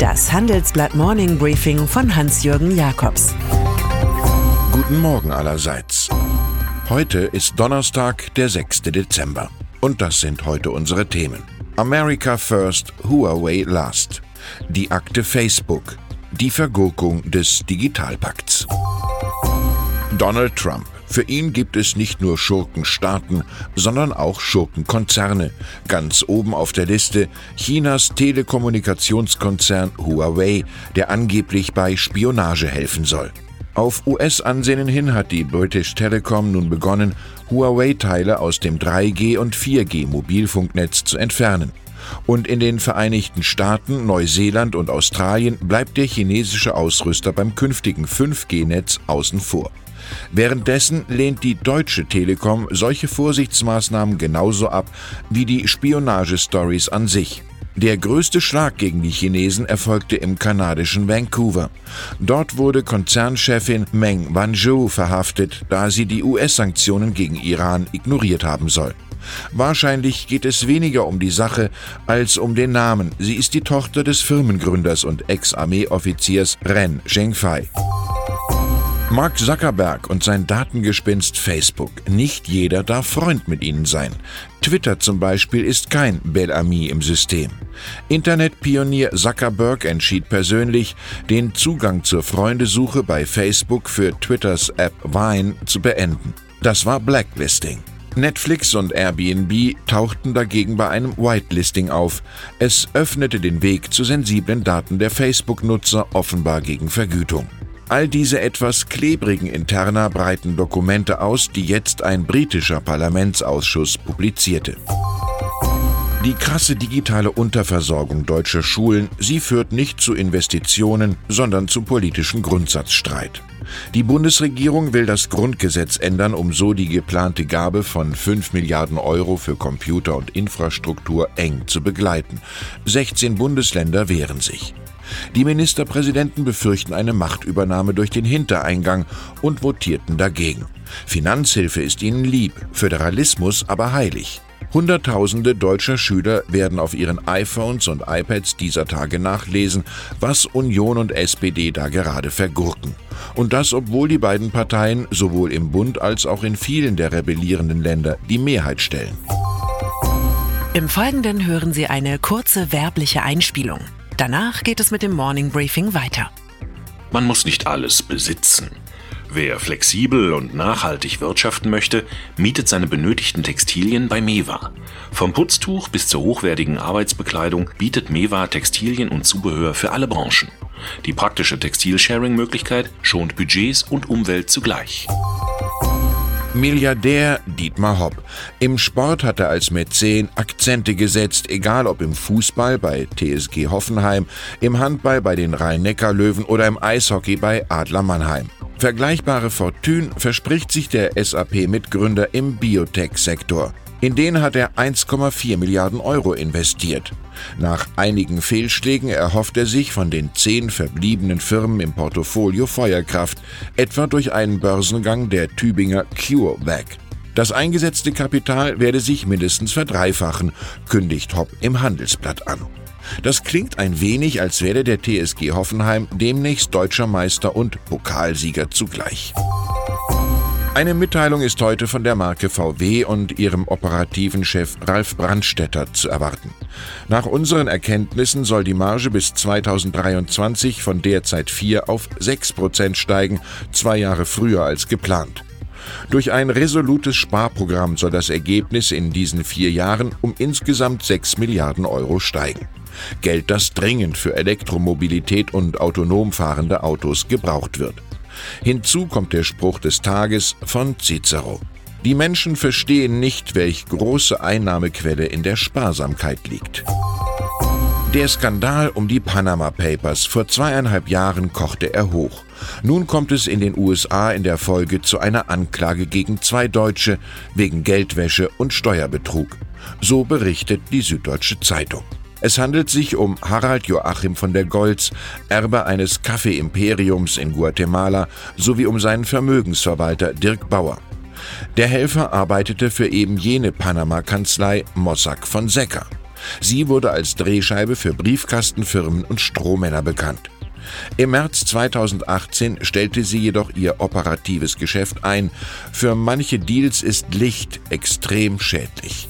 Das Handelsblatt Morning Briefing von Hans-Jürgen Jakobs. Guten Morgen allerseits. Heute ist Donnerstag, der 6. Dezember. Und das sind heute unsere Themen. America First, Huawei Last. Die Akte Facebook. Die Vergurkung des Digitalpakts. Donald Trump. Für ihn gibt es nicht nur Schurkenstaaten, sondern auch Schurkenkonzerne. Ganz oben auf der Liste Chinas Telekommunikationskonzern Huawei, der angeblich bei Spionage helfen soll. Auf US-Ansinnen hin hat die British Telecom nun begonnen, Huawei-Teile aus dem 3G- und 4G-Mobilfunknetz zu entfernen. Und in den Vereinigten Staaten, Neuseeland und Australien bleibt der chinesische Ausrüster beim künftigen 5G-Netz außen vor. Währenddessen lehnt die Deutsche Telekom solche Vorsichtsmaßnahmen genauso ab wie die Spionagestories an sich. Der größte Schlag gegen die Chinesen erfolgte im kanadischen Vancouver. Dort wurde Konzernchefin Meng Wanzhou verhaftet, da sie die US-Sanktionen gegen Iran ignoriert haben soll. Wahrscheinlich geht es weniger um die Sache als um den Namen. Sie ist die Tochter des Firmengründers und Ex-Armeeoffiziers Ren Zhengfei. Mark Zuckerberg und sein Datengespinst Facebook. Nicht jeder darf Freund mit ihnen sein. Twitter zum Beispiel ist kein Bellamy im System. Internetpionier Zuckerberg entschied persönlich, den Zugang zur Freundesuche bei Facebook für Twitters App Vine zu beenden. Das war Blacklisting. Netflix und Airbnb tauchten dagegen bei einem Whitelisting auf. Es öffnete den Weg zu sensiblen Daten der Facebook-Nutzer offenbar gegen Vergütung. All diese etwas klebrigen Interna breiten Dokumente aus, die jetzt ein britischer Parlamentsausschuss publizierte. Die krasse digitale Unterversorgung deutscher Schulen, sie führt nicht zu Investitionen, sondern zu politischem Grundsatzstreit. Die Bundesregierung will das Grundgesetz ändern, um so die geplante Gabe von 5 Milliarden Euro für Computer und Infrastruktur eng zu begleiten. 16 Bundesländer wehren sich. Die Ministerpräsidenten befürchten eine Machtübernahme durch den Hintereingang und votierten dagegen. Finanzhilfe ist ihnen lieb, Föderalismus aber heilig. Hunderttausende deutscher Schüler werden auf ihren iPhones und iPads dieser Tage nachlesen, was Union und SPD da gerade vergurken. Und das, obwohl die beiden Parteien sowohl im Bund als auch in vielen der rebellierenden Länder die Mehrheit stellen. Im Folgenden hören Sie eine kurze werbliche Einspielung. Danach geht es mit dem Morning Briefing weiter. Man muss nicht alles besitzen. Wer flexibel und nachhaltig wirtschaften möchte, mietet seine benötigten Textilien bei Mewa. Vom Putztuch bis zur hochwertigen Arbeitsbekleidung bietet Mewa Textilien und Zubehör für alle Branchen. Die praktische Textil-Sharing-Möglichkeit schont Budgets und Umwelt zugleich. Milliardär Dietmar Hopp. Im Sport hat er als Mäzen Akzente gesetzt, egal ob im Fußball bei TSG Hoffenheim, im Handball bei den Rhein-Neckar-Löwen oder im Eishockey bei Adler Mannheim. Vergleichbare Fortune verspricht sich der SAP-Mitgründer im Biotech-Sektor. In den hat er 1,4 Milliarden Euro investiert. Nach einigen Fehlschlägen erhofft er sich von den zehn verbliebenen Firmen im Portfolio Feuerkraft, etwa durch einen Börsengang der Tübinger CureVac. Das eingesetzte Kapital werde sich mindestens verdreifachen, kündigt Hopp im Handelsblatt an. Das klingt ein wenig, als werde der TSG Hoffenheim demnächst deutscher Meister und Pokalsieger zugleich. Eine Mitteilung ist heute von der Marke VW und ihrem operativen Chef Ralf Brandstetter zu erwarten. Nach unseren Erkenntnissen soll die Marge bis 2023 von derzeit 4 auf 6 Prozent steigen, zwei Jahre früher als geplant. Durch ein resolutes Sparprogramm soll das Ergebnis in diesen vier Jahren um insgesamt 6 Milliarden Euro steigen. Geld, das dringend für Elektromobilität und autonom fahrende Autos gebraucht wird. Hinzu kommt der Spruch des Tages von Cicero. Die Menschen verstehen nicht, welch große Einnahmequelle in der Sparsamkeit liegt. Der Skandal um die Panama Papers vor zweieinhalb Jahren kochte er hoch. Nun kommt es in den USA in der Folge zu einer Anklage gegen zwei Deutsche wegen Geldwäsche und Steuerbetrug. So berichtet die Süddeutsche Zeitung. Es handelt sich um Harald Joachim von der Goltz, Erbe eines Kaffeeimperiums in Guatemala, sowie um seinen Vermögensverwalter Dirk Bauer. Der Helfer arbeitete für eben jene Panama-Kanzlei Mossack von Secker. Sie wurde als Drehscheibe für Briefkastenfirmen und Strohmänner bekannt. Im März 2018 stellte sie jedoch ihr operatives Geschäft ein. Für manche Deals ist Licht extrem schädlich.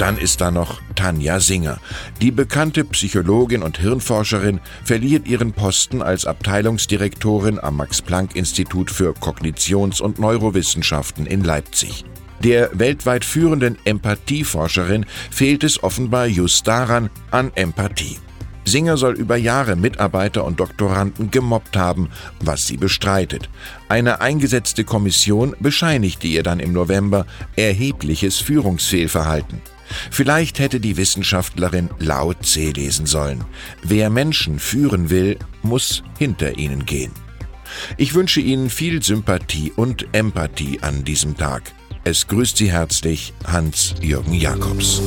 Dann ist da noch Tanja Singer. Die bekannte Psychologin und Hirnforscherin verliert ihren Posten als Abteilungsdirektorin am Max-Planck-Institut für Kognitions- und Neurowissenschaften in Leipzig. Der weltweit führenden Empathieforscherin fehlt es offenbar just daran an Empathie. Singer soll über Jahre Mitarbeiter und Doktoranden gemobbt haben, was sie bestreitet. Eine eingesetzte Kommission bescheinigte ihr dann im November erhebliches Führungsfehlverhalten. Vielleicht hätte die Wissenschaftlerin Lao Tse lesen sollen. Wer Menschen führen will, muss hinter ihnen gehen. Ich wünsche Ihnen viel Sympathie und Empathie an diesem Tag. Es grüßt Sie herzlich Hans-Jürgen Jakobs.